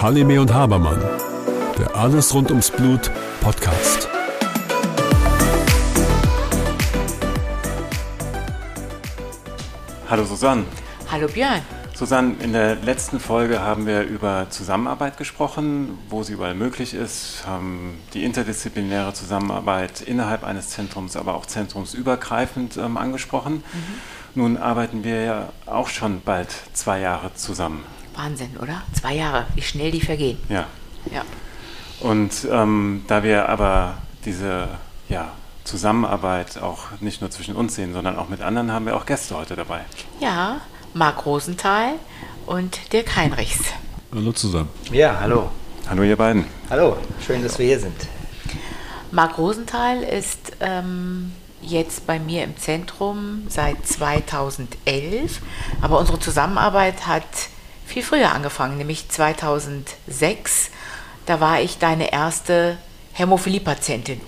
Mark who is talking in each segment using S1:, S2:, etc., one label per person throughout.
S1: Halime und Habermann, der Alles rund ums Blut Podcast.
S2: Hallo Susanne.
S3: Hallo Björn.
S2: Susanne, in der letzten Folge haben wir über Zusammenarbeit gesprochen, wo sie überall möglich ist, haben die interdisziplinäre Zusammenarbeit innerhalb eines Zentrums, aber auch zentrumsübergreifend ähm, angesprochen. Mhm. Nun arbeiten wir ja auch schon bald zwei Jahre zusammen.
S3: Wahnsinn, oder? Zwei Jahre, wie schnell die vergehen.
S2: Ja. ja. Und ähm, da wir aber diese ja, Zusammenarbeit auch nicht nur zwischen uns sehen, sondern auch mit anderen, haben wir auch Gäste heute dabei.
S3: Ja, Marc Rosenthal und Dirk Heinrichs.
S1: Hallo zusammen.
S4: Ja, hallo.
S2: Hallo ihr beiden.
S4: Hallo, schön, dass wir hier sind.
S3: Marc Rosenthal ist ähm, jetzt bei mir im Zentrum seit 2011, aber unsere Zusammenarbeit hat viel früher angefangen, nämlich 2006. Da war ich deine erste Hämophilie-Patientin,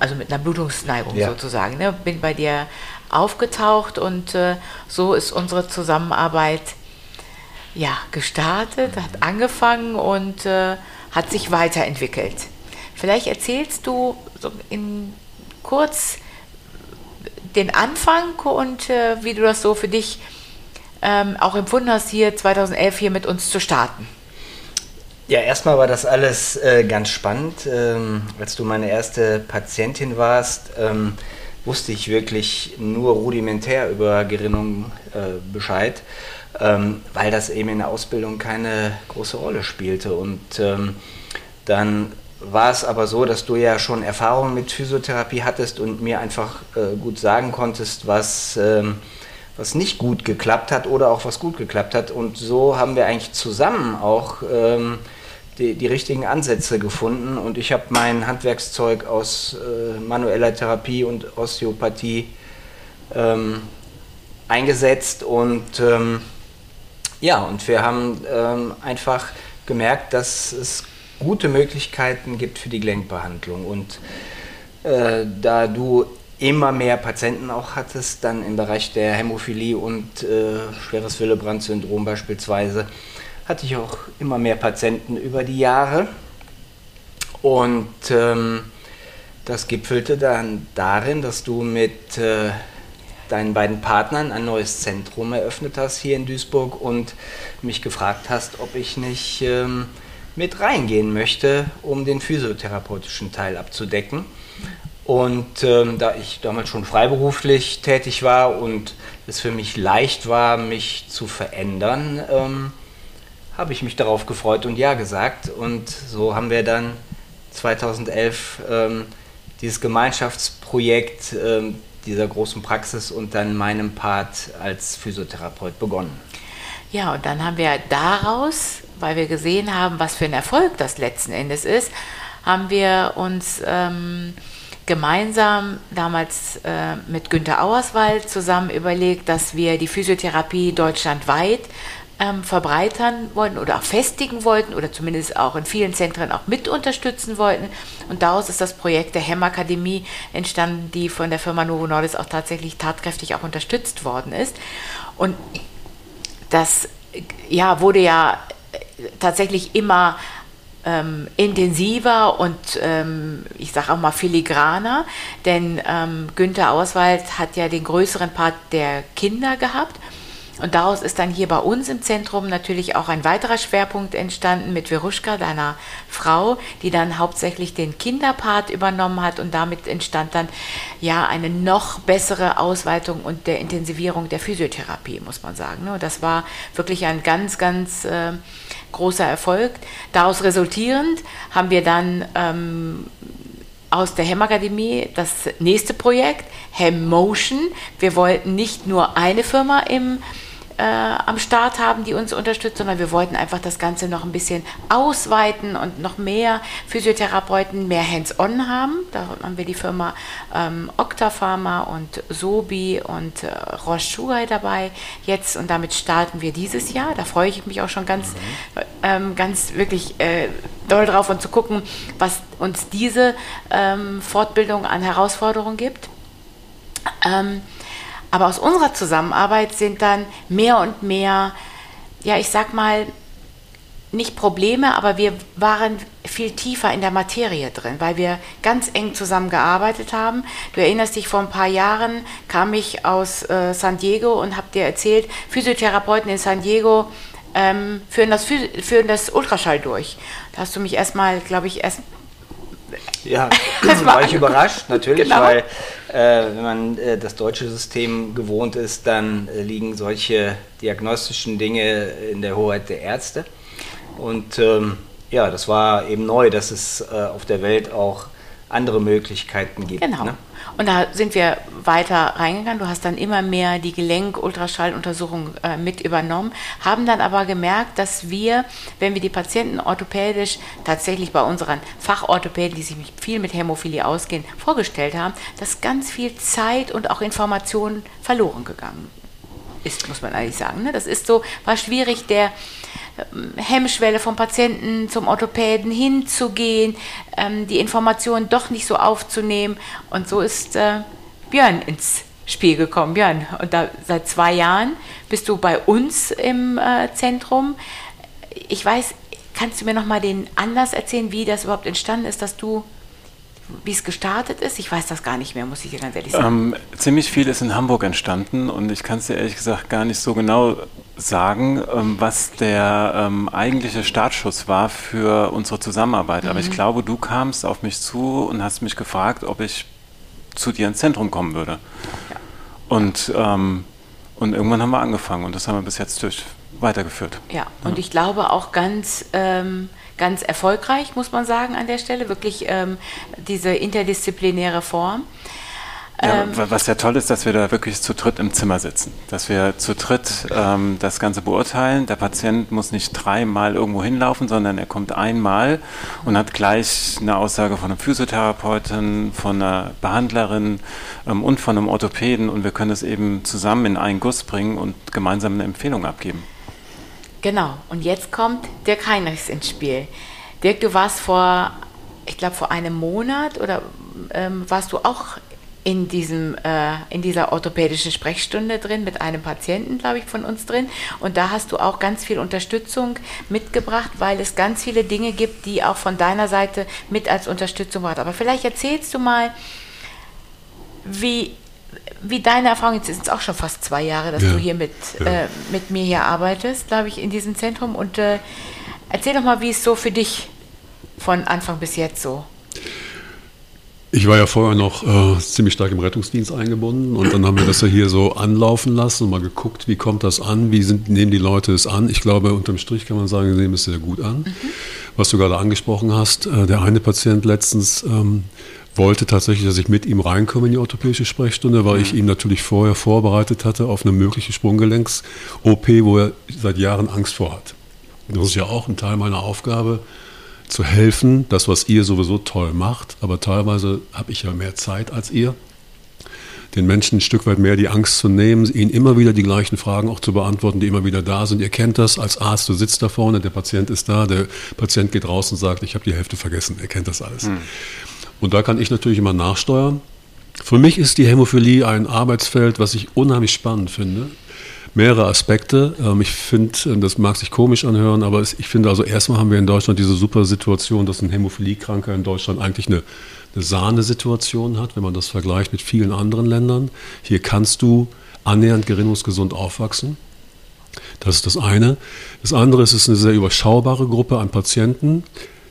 S3: also mit einer Blutungsneigung ja. sozusagen. Ne? Bin bei dir aufgetaucht und äh, so ist unsere Zusammenarbeit ja, gestartet, hat angefangen und äh, hat sich weiterentwickelt. Vielleicht erzählst du so in kurz den Anfang und äh, wie du das so für dich ähm, auch empfunden hast, hier 2011 hier mit uns zu starten.
S4: Ja, erstmal war das alles äh, ganz spannend. Ähm, als du meine erste Patientin warst, ähm, wusste ich wirklich nur rudimentär über Gerinnung äh, Bescheid, ähm, weil das eben in der Ausbildung keine große Rolle spielte. Und ähm, dann war es aber so, dass du ja schon Erfahrung mit Physiotherapie hattest und mir einfach äh, gut sagen konntest, was, ähm, was nicht gut geklappt hat oder auch was gut geklappt hat. Und so haben wir eigentlich zusammen auch ähm, die, die richtigen Ansätze gefunden und ich habe mein Handwerkszeug aus äh, manueller Therapie und Osteopathie ähm, eingesetzt und ähm, ja, und wir haben ähm, einfach gemerkt, dass es gute Möglichkeiten gibt für die Gelenkbehandlung und äh, da du immer mehr Patienten auch hattest, dann im Bereich der Hämophilie und äh, schweres Willebrand-Syndrom beispielsweise, hatte ich auch immer mehr Patienten über die Jahre. Und ähm, das gipfelte dann darin, dass du mit äh, deinen beiden Partnern ein neues Zentrum eröffnet hast hier in Duisburg und mich gefragt hast, ob ich nicht ähm, mit reingehen möchte, um den physiotherapeutischen Teil abzudecken. Und ähm, da ich damals schon freiberuflich tätig war und es für mich leicht war, mich zu verändern, ähm, habe ich mich darauf gefreut und ja gesagt. Und so haben wir dann 2011 ähm, dieses Gemeinschaftsprojekt ähm, dieser großen Praxis und dann meinem Part als Physiotherapeut begonnen.
S3: Ja, und dann haben wir daraus, weil wir gesehen haben, was für ein Erfolg das letzten Endes ist, haben wir uns ähm, gemeinsam damals äh, mit Günter Auerswald zusammen überlegt, dass wir die Physiotherapie deutschlandweit ähm, verbreitern wollten oder auch festigen wollten oder zumindest auch in vielen Zentren auch mit unterstützen wollten. Und daraus ist das Projekt der Hemmakademie entstanden, die von der Firma Novo Nordisk auch tatsächlich tatkräftig auch unterstützt worden ist. Und das ja, wurde ja tatsächlich immer ähm, intensiver und ähm, ich sage auch mal filigraner, denn ähm, Günther Auswald hat ja den größeren Part der Kinder gehabt und daraus ist dann hier bei uns im Zentrum natürlich auch ein weiterer Schwerpunkt entstanden mit Veruschka, deiner Frau, die dann hauptsächlich den Kinderpart übernommen hat und damit entstand dann ja eine noch bessere Ausweitung und der Intensivierung der Physiotherapie, muss man sagen. Und das war wirklich ein ganz, ganz äh, großer Erfolg. Daraus resultierend haben wir dann ähm, aus der Hemmakademie das nächste Projekt, Hem Motion. Wir wollten nicht nur eine Firma im äh, am Start haben, die uns unterstützt, sondern wir wollten einfach das Ganze noch ein bisschen ausweiten und noch mehr Physiotherapeuten, mehr Hands-on haben. Da haben wir die Firma ähm, Octapharma und Sobi und äh, Roche Shuai dabei jetzt und damit starten wir dieses Jahr. Da freue ich mich auch schon ganz, ähm, ganz wirklich äh, doll drauf und zu gucken, was uns diese ähm, Fortbildung an Herausforderungen gibt. Ähm, Aber aus unserer Zusammenarbeit sind dann mehr und mehr, ja, ich sag mal, nicht Probleme, aber wir waren viel tiefer in der Materie drin, weil wir ganz eng zusammengearbeitet haben. Du erinnerst dich, vor ein paar Jahren kam ich aus äh, San Diego und habe dir erzählt, Physiotherapeuten in San Diego ähm, führen, das, führen das Ultraschall durch. Da hast du mich erstmal, glaube ich, erst
S4: ja, war, war ich überrascht, natürlich, genau. weil äh, wenn man äh, das deutsche System gewohnt ist, dann äh, liegen solche diagnostischen Dinge in der Hoheit der Ärzte. Und ähm, ja, das war eben neu, dass es äh, auf der Welt auch andere Möglichkeiten gibt.
S3: Genau. Ne? Und da sind wir weiter reingegangen. Du hast dann immer mehr die Gelenk-Ultraschalluntersuchung äh, mit übernommen, haben dann aber gemerkt, dass wir, wenn wir die Patienten orthopädisch tatsächlich bei unseren Fachorthopäden, die sich viel mit Hämophilie ausgehen, vorgestellt haben, dass ganz viel Zeit und auch Informationen verloren gegangen ist, muss man eigentlich sagen. Ne? Das ist so, war schwierig, der Hemmschwelle vom Patienten zum Orthopäden hinzugehen, ähm, die Informationen doch nicht so aufzunehmen. Und so ist äh, Björn ins Spiel gekommen. Björn, und da seit zwei Jahren bist du bei uns im äh, Zentrum. Ich weiß, kannst du mir noch mal den Anlass erzählen, wie das überhaupt entstanden ist, dass du wie es gestartet ist? Ich weiß das gar nicht mehr, muss ich dir ganz ehrlich sagen.
S2: Ähm, ziemlich viel ist in Hamburg entstanden und ich kann es dir ehrlich gesagt gar nicht so genau sagen, ähm, was der ähm, eigentliche Startschuss war für unsere Zusammenarbeit. Mhm. Aber ich mhm. glaube, du kamst auf mich zu und hast mich gefragt, ob ich zu dir ins Zentrum kommen würde. Ja. Und, ähm, und irgendwann haben wir angefangen und das haben wir bis jetzt durch weitergeführt.
S3: Ja, und ja. ich glaube auch ganz ähm, ganz erfolgreich, muss man sagen, an der Stelle. Wirklich ähm, diese interdisziplinäre Form.
S2: Ja, ähm, was ja toll ist, dass wir da wirklich zu dritt im Zimmer sitzen. Dass wir zu dritt ähm, das Ganze beurteilen. Der Patient muss nicht dreimal irgendwo hinlaufen, sondern er kommt einmal und hat gleich eine Aussage von einem Physiotherapeuten, von einer Behandlerin ähm, und von einem Orthopäden und wir können es eben zusammen in einen Guss bringen und gemeinsam eine Empfehlung abgeben.
S3: Genau, und jetzt kommt Dirk Heinrichs ins Spiel. Dirk, du warst vor, ich glaube vor einem Monat oder ähm, warst du auch in, diesem, äh, in dieser orthopädischen Sprechstunde drin mit einem Patienten, glaube ich, von uns drin. Und da hast du auch ganz viel Unterstützung mitgebracht, weil es ganz viele Dinge gibt, die auch von deiner Seite mit als Unterstützung waren. Aber vielleicht erzählst du mal, wie wie deine Erfahrung, jetzt sind es auch schon fast zwei Jahre, dass ja, du hier mit, ja. äh, mit mir hier arbeitest, glaube ich, in diesem Zentrum. Und äh, erzähl doch mal, wie es so für dich von Anfang bis jetzt so.
S1: Ich war ja vorher noch äh, ziemlich stark im Rettungsdienst eingebunden und dann haben wir das ja hier so anlaufen lassen und mal geguckt, wie kommt das an, wie sind, nehmen die Leute es an. Ich glaube, unterm Strich kann man sagen, sie nehmen es sehr gut an. Mhm. Was du gerade angesprochen hast, äh, der eine Patient letztens ähm, wollte tatsächlich, dass ich mit ihm reinkomme in die orthopädische Sprechstunde, weil ich ihn natürlich vorher vorbereitet hatte auf eine mögliche Sprunggelenks-OP, wo er seit Jahren Angst vor hat. Das ist ja auch ein Teil meiner Aufgabe, zu helfen, das, was ihr sowieso toll macht, aber teilweise habe ich ja mehr Zeit als ihr, den Menschen ein Stück weit mehr die Angst zu nehmen, ihnen immer wieder die gleichen Fragen auch zu beantworten, die immer wieder da sind. Ihr kennt das als Arzt, du sitzt da vorne, der Patient ist da, der Patient geht raus und sagt, ich habe die Hälfte vergessen, ihr kennt das alles. Hm. Und da kann ich natürlich immer nachsteuern. Für mich ist die Hämophilie ein Arbeitsfeld, was ich unheimlich spannend finde. Mehrere Aspekte. Ähm, ich finde, äh, das mag sich komisch anhören, aber ich finde also erstmal haben wir in Deutschland diese super Situation, dass ein Hämophiliekranker in Deutschland eigentlich eine, eine Sahnesituation hat, wenn man das vergleicht mit vielen anderen Ländern. Hier kannst du annähernd gerinnungsgesund aufwachsen. Das ist das eine. Das andere ist, es ist eine sehr überschaubare Gruppe an Patienten,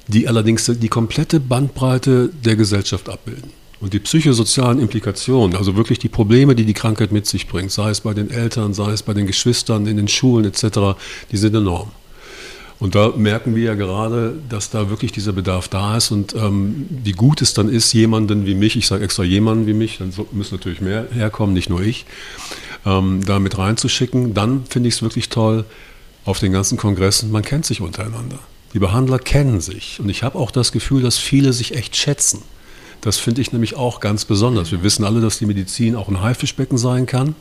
S1: die allerdings die komplette Bandbreite der Gesellschaft abbilden. Und die psychosozialen Implikationen, also wirklich die Probleme, die die Krankheit mit sich bringt, sei es bei den Eltern, sei es bei den Geschwistern, in den Schulen etc., die sind enorm. Und da merken wir ja gerade, dass da wirklich dieser Bedarf da ist und ähm, wie gut es dann ist, jemanden wie mich, ich sage extra jemanden wie mich, dann müssen natürlich mehr herkommen, nicht nur ich, ähm, da mit reinzuschicken. Dann finde ich es wirklich toll, auf den ganzen Kongressen, man kennt sich untereinander. Die Behandler kennen sich. Und ich habe auch das Gefühl, dass viele sich echt schätzen. Das finde ich nämlich auch ganz besonders. Wir wissen alle, dass die Medizin auch ein Haifischbecken sein kann.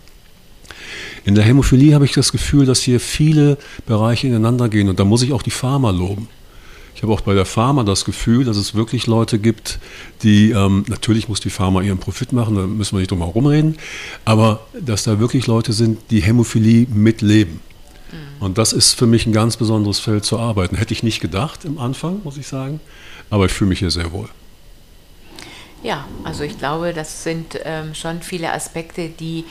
S1: In der Hämophilie habe ich das Gefühl, dass hier viele Bereiche ineinander gehen. Und da muss ich auch die Pharma loben. Ich habe auch bei der Pharma das Gefühl, dass es wirklich Leute gibt, die, ähm, natürlich muss die Pharma ihren Profit machen, da müssen wir nicht drum herum reden, aber dass da wirklich Leute sind, die Hämophilie mitleben. Mhm. Und das ist für mich ein ganz besonderes Feld zu arbeiten. Hätte ich nicht gedacht im Anfang, muss ich sagen, aber ich fühle mich hier sehr wohl.
S3: Ja, also ich glaube, das sind ähm, schon viele Aspekte, die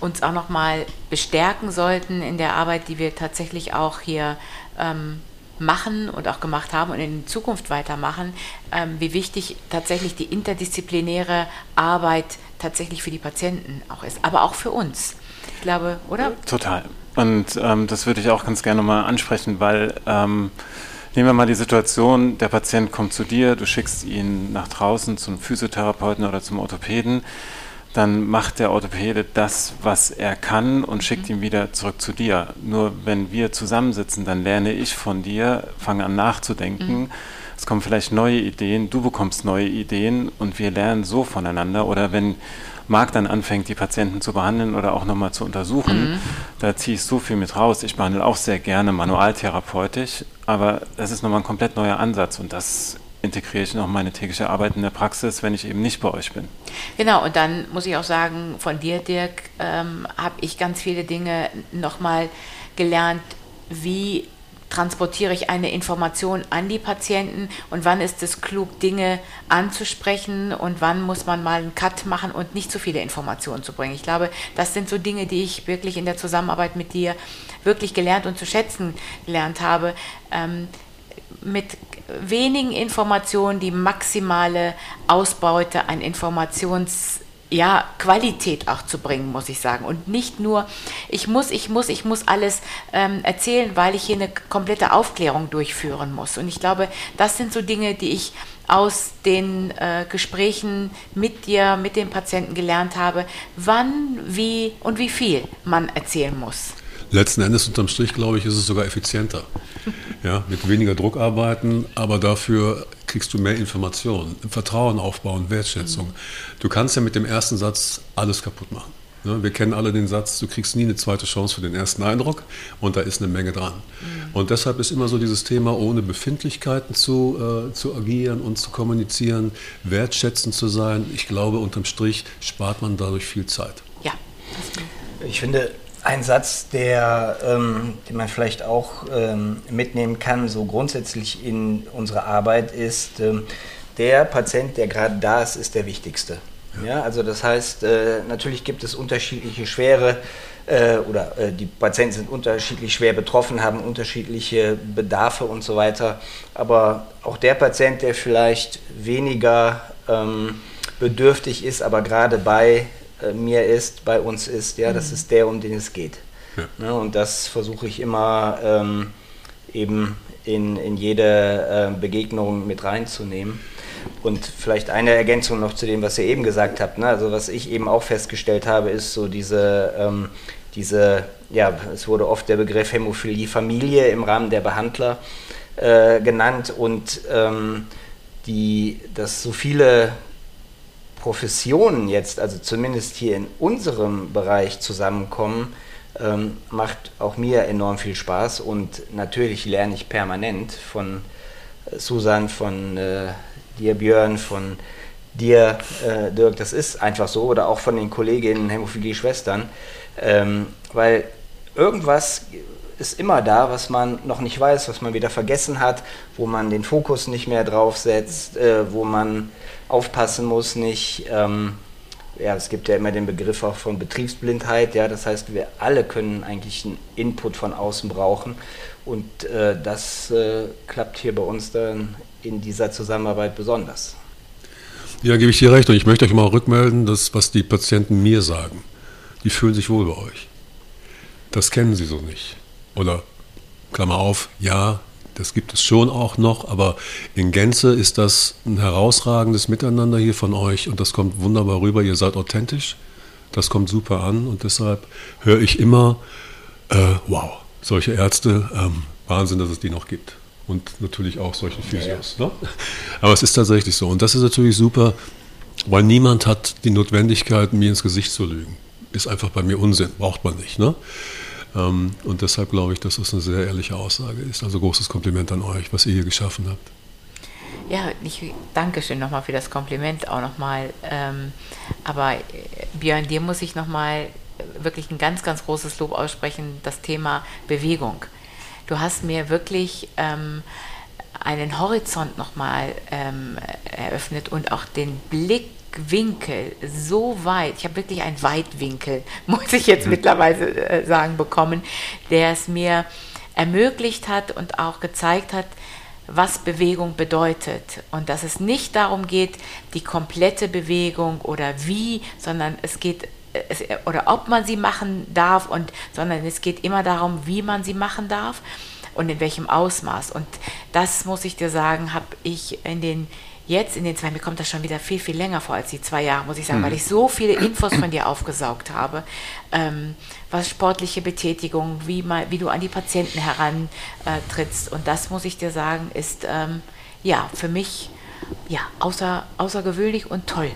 S3: uns auch nochmal bestärken sollten in der Arbeit, die wir tatsächlich auch hier ähm, machen und auch gemacht haben und in Zukunft weitermachen, ähm, wie wichtig tatsächlich die interdisziplinäre Arbeit tatsächlich für die Patienten auch ist, aber auch für uns. Ich glaube, oder?
S2: Total. Und ähm, das würde ich auch ganz gerne mal ansprechen, weil ähm, nehmen wir mal die Situation, der Patient kommt zu dir, du schickst ihn nach draußen zum Physiotherapeuten oder zum Orthopäden dann macht der Orthopäde das, was er kann und schickt mhm. ihn wieder zurück zu dir. Nur wenn wir zusammensitzen, dann lerne ich von dir, fange an nachzudenken. Mhm. Es kommen vielleicht neue Ideen, du bekommst neue Ideen und wir lernen so voneinander. Oder wenn Marc dann anfängt, die Patienten zu behandeln oder auch nochmal zu untersuchen, mhm. da ziehe ich so viel mit raus. Ich behandle auch sehr gerne manualtherapeutisch, aber das ist nochmal ein komplett neuer Ansatz und das integriere ich noch meine tägliche Arbeit in der Praxis, wenn ich eben nicht bei euch bin.
S3: Genau, und dann muss ich auch sagen, von dir, Dirk, ähm, habe ich ganz viele Dinge nochmal gelernt, wie transportiere ich eine Information an die Patienten und wann ist es klug, Dinge anzusprechen und wann muss man mal einen Cut machen und nicht zu viele Informationen zu bringen. Ich glaube, das sind so Dinge, die ich wirklich in der Zusammenarbeit mit dir wirklich gelernt und zu schätzen gelernt habe. Ähm, mit wenigen Informationen die maximale Ausbeute an Informations ja, Qualität auch zu bringen, muss ich sagen. Und nicht nur, ich muss, ich muss, ich muss alles ähm, erzählen, weil ich hier eine komplette Aufklärung durchführen muss. Und ich glaube, das sind so Dinge, die ich aus den äh, Gesprächen mit dir, mit dem Patienten gelernt habe, wann, wie und wie viel man erzählen muss.
S1: Letzten Endes unterm Strich, glaube ich, ist es sogar effizienter. Ja, mit weniger Druck arbeiten, aber dafür kriegst du mehr Informationen, Vertrauen aufbauen, Wertschätzung. Du kannst ja mit dem ersten Satz alles kaputt machen. Ne, wir kennen alle den Satz, du kriegst nie eine zweite Chance für den ersten Eindruck und da ist eine Menge dran. Mhm. Und deshalb ist immer so dieses Thema, ohne Befindlichkeiten zu, äh, zu agieren und zu kommunizieren, wertschätzend zu sein. Ich glaube, unterm Strich spart man dadurch viel Zeit.
S3: Ja.
S4: Ich finde, ein Satz, der, ähm, den man vielleicht auch ähm, mitnehmen kann, so grundsätzlich in unserer Arbeit, ist, ähm, der Patient, der gerade da ist, ist der wichtigste. Ja. also das heißt, äh, natürlich gibt es unterschiedliche Schwere äh, oder äh, die Patienten sind unterschiedlich schwer betroffen, haben unterschiedliche Bedarfe und so weiter. Aber auch der Patient, der vielleicht weniger ähm, bedürftig ist, aber gerade bei mir ist, bei uns ist, ja, mhm. das ist der, um den es geht. Ja. Ne, und das versuche ich immer ähm, eben in, in jede äh, Begegnung mit reinzunehmen. Und vielleicht eine Ergänzung noch zu dem, was ihr eben gesagt habt. Ne? Also was ich eben auch festgestellt habe, ist so diese, ähm, diese, ja, es wurde oft der Begriff Hämophilie-Familie im Rahmen der Behandler äh, genannt und ähm, die, dass so viele Professionen jetzt, also zumindest hier in unserem Bereich zusammenkommen, ähm, macht auch mir enorm viel Spaß und natürlich lerne ich permanent von äh, Susan, von äh, dir Björn, von dir äh, Dirk, das ist einfach so, oder auch von den Kolleginnen Hämophilie-Schwestern, ähm, weil irgendwas ist immer da, was man noch nicht weiß, was man wieder vergessen hat, wo man den Fokus nicht mehr drauf setzt, äh, wo man aufpassen muss, nicht. Ähm, ja, es gibt ja immer den Begriff auch von Betriebsblindheit. Ja, das heißt, wir alle können eigentlich einen Input von außen brauchen. Und äh, das äh, klappt hier bei uns dann in dieser Zusammenarbeit besonders.
S1: Ja, gebe ich dir recht. Und ich möchte euch mal rückmelden, dass, was die Patienten mir sagen. Die fühlen sich wohl bei euch. Das kennen sie so nicht. Oder, Klammer auf, ja, das gibt es schon auch noch, aber in Gänze ist das ein herausragendes Miteinander hier von euch und das kommt wunderbar rüber. Ihr seid authentisch, das kommt super an und deshalb höre ich immer, äh, wow, solche Ärzte, ähm, Wahnsinn, dass es die noch gibt. Und natürlich auch solche Physios. Ja, ja. Ne? Aber es ist tatsächlich so. Und das ist natürlich super, weil niemand hat die Notwendigkeit, mir ins Gesicht zu lügen. Ist einfach bei mir Unsinn, braucht man nicht. Ne? Ähm, und deshalb glaube ich, dass das eine sehr ehrliche Aussage ist. Also großes Kompliment an euch, was ihr hier geschaffen habt.
S3: Ja, ich danke schön nochmal für das Kompliment auch nochmal. Ähm, aber äh, Björn, dir muss ich nochmal wirklich ein ganz, ganz großes Lob aussprechen, das Thema Bewegung. Du hast mir wirklich ähm, einen Horizont nochmal ähm, eröffnet und auch den Blickwinkel so weit, ich habe wirklich einen Weitwinkel, muss ich jetzt mittlerweile äh, sagen, bekommen, der es mir ermöglicht hat und auch gezeigt hat, was Bewegung bedeutet und dass es nicht darum geht, die komplette Bewegung oder wie, sondern es geht es, oder ob man sie machen darf und sondern es geht immer darum, wie man sie machen darf und in welchem Ausmaß. Und das muss ich dir sagen, habe ich in den jetzt in den zwei, mir kommt das schon wieder viel, viel länger vor als die zwei Jahre, muss ich sagen, mhm. weil ich so viele Infos von dir aufgesaugt habe, ähm, was sportliche Betätigung, wie, mal, wie du an die Patienten herantrittst. Äh, und das muss ich dir sagen, ist ähm, ja für mich ja, außer, außergewöhnlich und toll.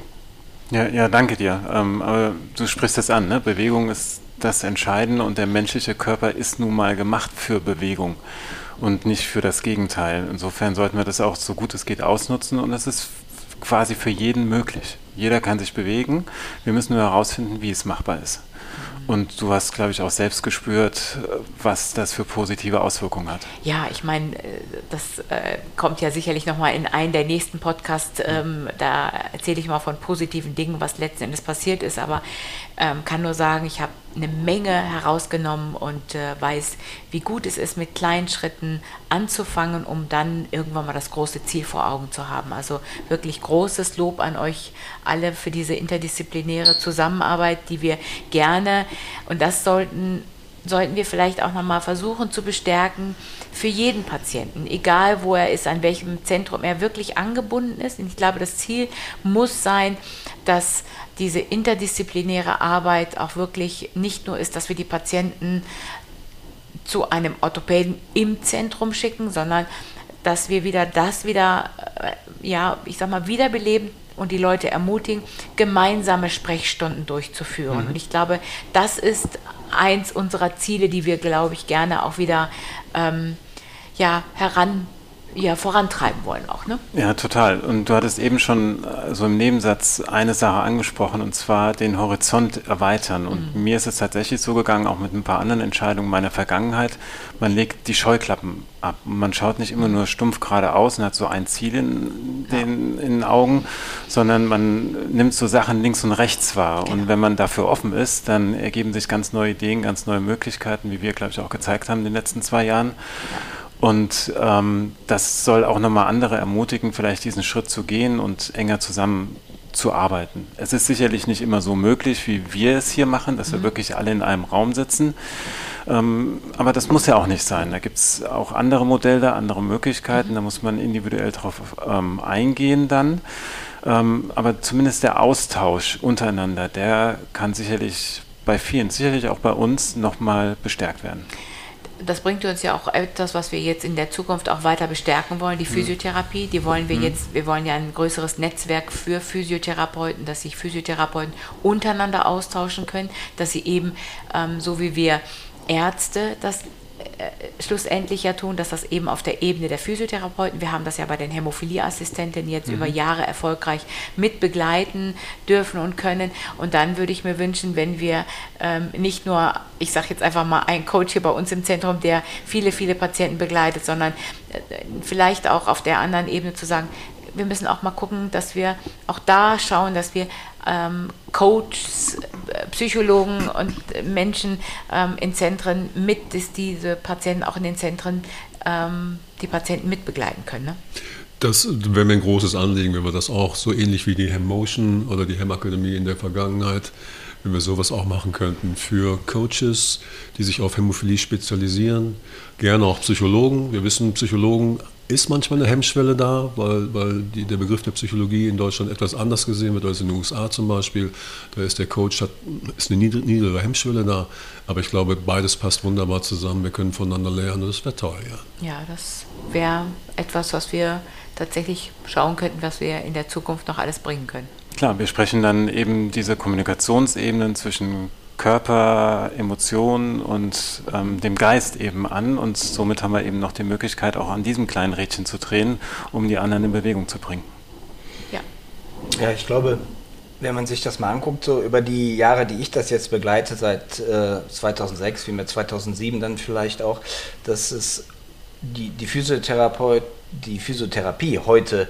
S2: Ja, ja danke dir. Ähm, aber du sprichst es an, ne? Bewegung ist das Entscheidende und der menschliche Körper ist nun mal gemacht für Bewegung und nicht für das Gegenteil. Insofern sollten wir das auch so gut es geht ausnutzen und es ist quasi für jeden möglich. Jeder kann sich bewegen. Wir müssen nur herausfinden, wie es machbar ist. Und du hast, glaube ich, auch selbst gespürt, was das für positive Auswirkungen hat.
S3: Ja, ich meine, äh, das äh, kommt ja sicherlich nochmal in einen der nächsten Podcasts. Ähm, da erzähle ich mal von positiven Dingen, was letzten Endes passiert ist. Aber ähm, kann nur sagen, ich habe eine Menge herausgenommen und äh, weiß, wie gut es ist, mit kleinen Schritten anzufangen, um dann irgendwann mal das große Ziel vor Augen zu haben. Also wirklich großes Lob an euch alle für diese interdisziplinäre Zusammenarbeit, die wir gerne, und das sollten sollten wir vielleicht auch nochmal versuchen zu bestärken für jeden Patienten, egal wo er ist, an welchem Zentrum er wirklich angebunden ist. Und ich glaube, das Ziel muss sein, dass diese interdisziplinäre Arbeit auch wirklich nicht nur ist, dass wir die Patienten zu einem Orthopäden im Zentrum schicken, sondern dass wir wieder das wieder, äh, ja, ich sag mal, wiederbeleben und die Leute ermutigen, gemeinsame Sprechstunden durchzuführen. Mhm. Und ich glaube, das ist eins unserer Ziele, die wir, glaube ich, gerne auch wieder ähm, ja, heran ja, vorantreiben wollen auch. Ne?
S2: Ja, total. Und du hattest eben schon äh, so im Nebensatz eine Sache angesprochen, und zwar den Horizont erweitern. Und mhm. mir ist es tatsächlich so gegangen, auch mit ein paar anderen Entscheidungen meiner Vergangenheit, man legt die Scheuklappen ab. Man schaut nicht immer nur stumpf geradeaus und hat so ein Ziel in den, ja. in den Augen, sondern man nimmt so Sachen links und rechts wahr. Genau. Und wenn man dafür offen ist, dann ergeben sich ganz neue Ideen, ganz neue Möglichkeiten, wie wir, glaube ich, auch gezeigt haben in den letzten zwei Jahren. Ja. Und ähm, das soll auch nochmal andere ermutigen, vielleicht diesen Schritt zu gehen und enger zusammen zu arbeiten. Es ist sicherlich nicht immer so möglich, wie wir es hier machen, dass mhm. wir wirklich alle in einem Raum sitzen. Ähm, aber das muss ja auch nicht sein. Da gibt es auch andere Modelle, andere Möglichkeiten. Mhm. Da muss man individuell drauf ähm, eingehen dann. Ähm, aber zumindest der Austausch untereinander, der kann sicherlich bei vielen, sicherlich auch bei uns nochmal bestärkt werden
S3: das bringt uns ja auch etwas, was wir jetzt in der Zukunft auch weiter bestärken wollen, die mhm. Physiotherapie. Die wollen wir mhm. jetzt, wir wollen ja ein größeres Netzwerk für Physiotherapeuten, dass sich Physiotherapeuten untereinander austauschen können, dass sie eben, ähm, so wie wir Ärzte das schlussendlich ja tun, dass das eben auf der Ebene der Physiotherapeuten, wir haben das ja bei den Hämophilieassistentinnen jetzt mhm. über Jahre erfolgreich mit begleiten dürfen und können. Und dann würde ich mir wünschen, wenn wir ähm, nicht nur, ich sage jetzt einfach mal, einen Coach hier bei uns im Zentrum, der viele, viele Patienten begleitet, sondern äh, vielleicht auch auf der anderen Ebene zu sagen, wir müssen auch mal gucken, dass wir auch da schauen, dass wir ähm, Coaches, Psychologen und Menschen ähm, in Zentren mit, dass diese Patienten auch in den Zentren ähm, die Patienten mitbegleiten können. Ne?
S1: Das wäre mir ein großes Anliegen, wenn wir das auch so ähnlich wie die Hem-Motion oder die Hem-Akademie in der Vergangenheit, wenn wir sowas auch machen könnten für Coaches, die sich auf Hämophilie spezialisieren, gerne auch Psychologen. Wir wissen, Psychologen ist manchmal eine Hemmschwelle da, weil, weil die, der Begriff der Psychologie in Deutschland etwas anders gesehen wird als in den USA zum Beispiel. Da ist der Coach, hat, ist eine niedrige Hemmschwelle da, aber ich glaube, beides passt wunderbar zusammen. Wir können voneinander lernen und das wäre toll,
S3: ja. Ja, das wäre etwas, was wir tatsächlich schauen könnten, was wir in der Zukunft noch alles bringen können.
S2: Klar, wir sprechen dann eben diese Kommunikationsebenen zwischen Körper, Emotionen und ähm, dem Geist eben an. Und somit haben wir eben noch die Möglichkeit, auch an diesem kleinen Rädchen zu drehen, um die anderen in Bewegung zu bringen.
S4: Ja. Ja, ich glaube, wenn man sich das mal anguckt, so über die Jahre, die ich das jetzt begleite, seit äh, 2006, wie mir 2007 dann vielleicht auch, dass es die, die, Physiotherapeut, die Physiotherapie heute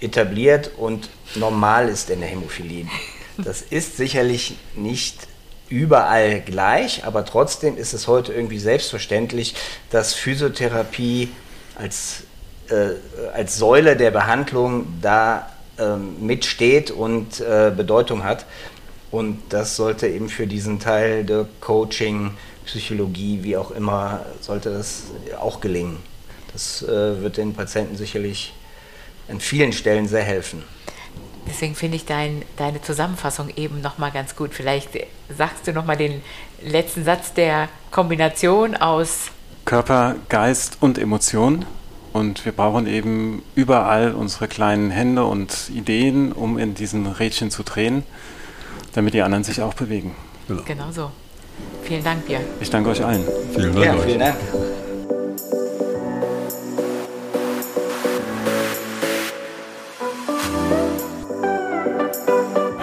S4: etabliert und normal ist in der Hämophilie. Das ist sicherlich nicht überall gleich, aber trotzdem ist es heute irgendwie selbstverständlich, dass Physiotherapie als, äh, als Säule der Behandlung da ähm, mitsteht und äh, Bedeutung hat. Und das sollte eben für diesen Teil der Coaching, Psychologie, wie auch immer, sollte das auch gelingen. Das äh, wird den Patienten sicherlich an vielen Stellen sehr helfen.
S3: Deswegen finde ich dein, deine Zusammenfassung eben nochmal ganz gut. Vielleicht sagst du nochmal den letzten Satz der Kombination aus
S2: Körper, Geist und Emotion. Und wir brauchen eben überall unsere kleinen Hände und Ideen, um in diesen Rädchen zu drehen, damit die anderen sich auch bewegen.
S3: Genau, genau so. Vielen Dank dir.
S2: Ich danke euch allen.
S4: Vielen Dank. Ja, vielen Dank.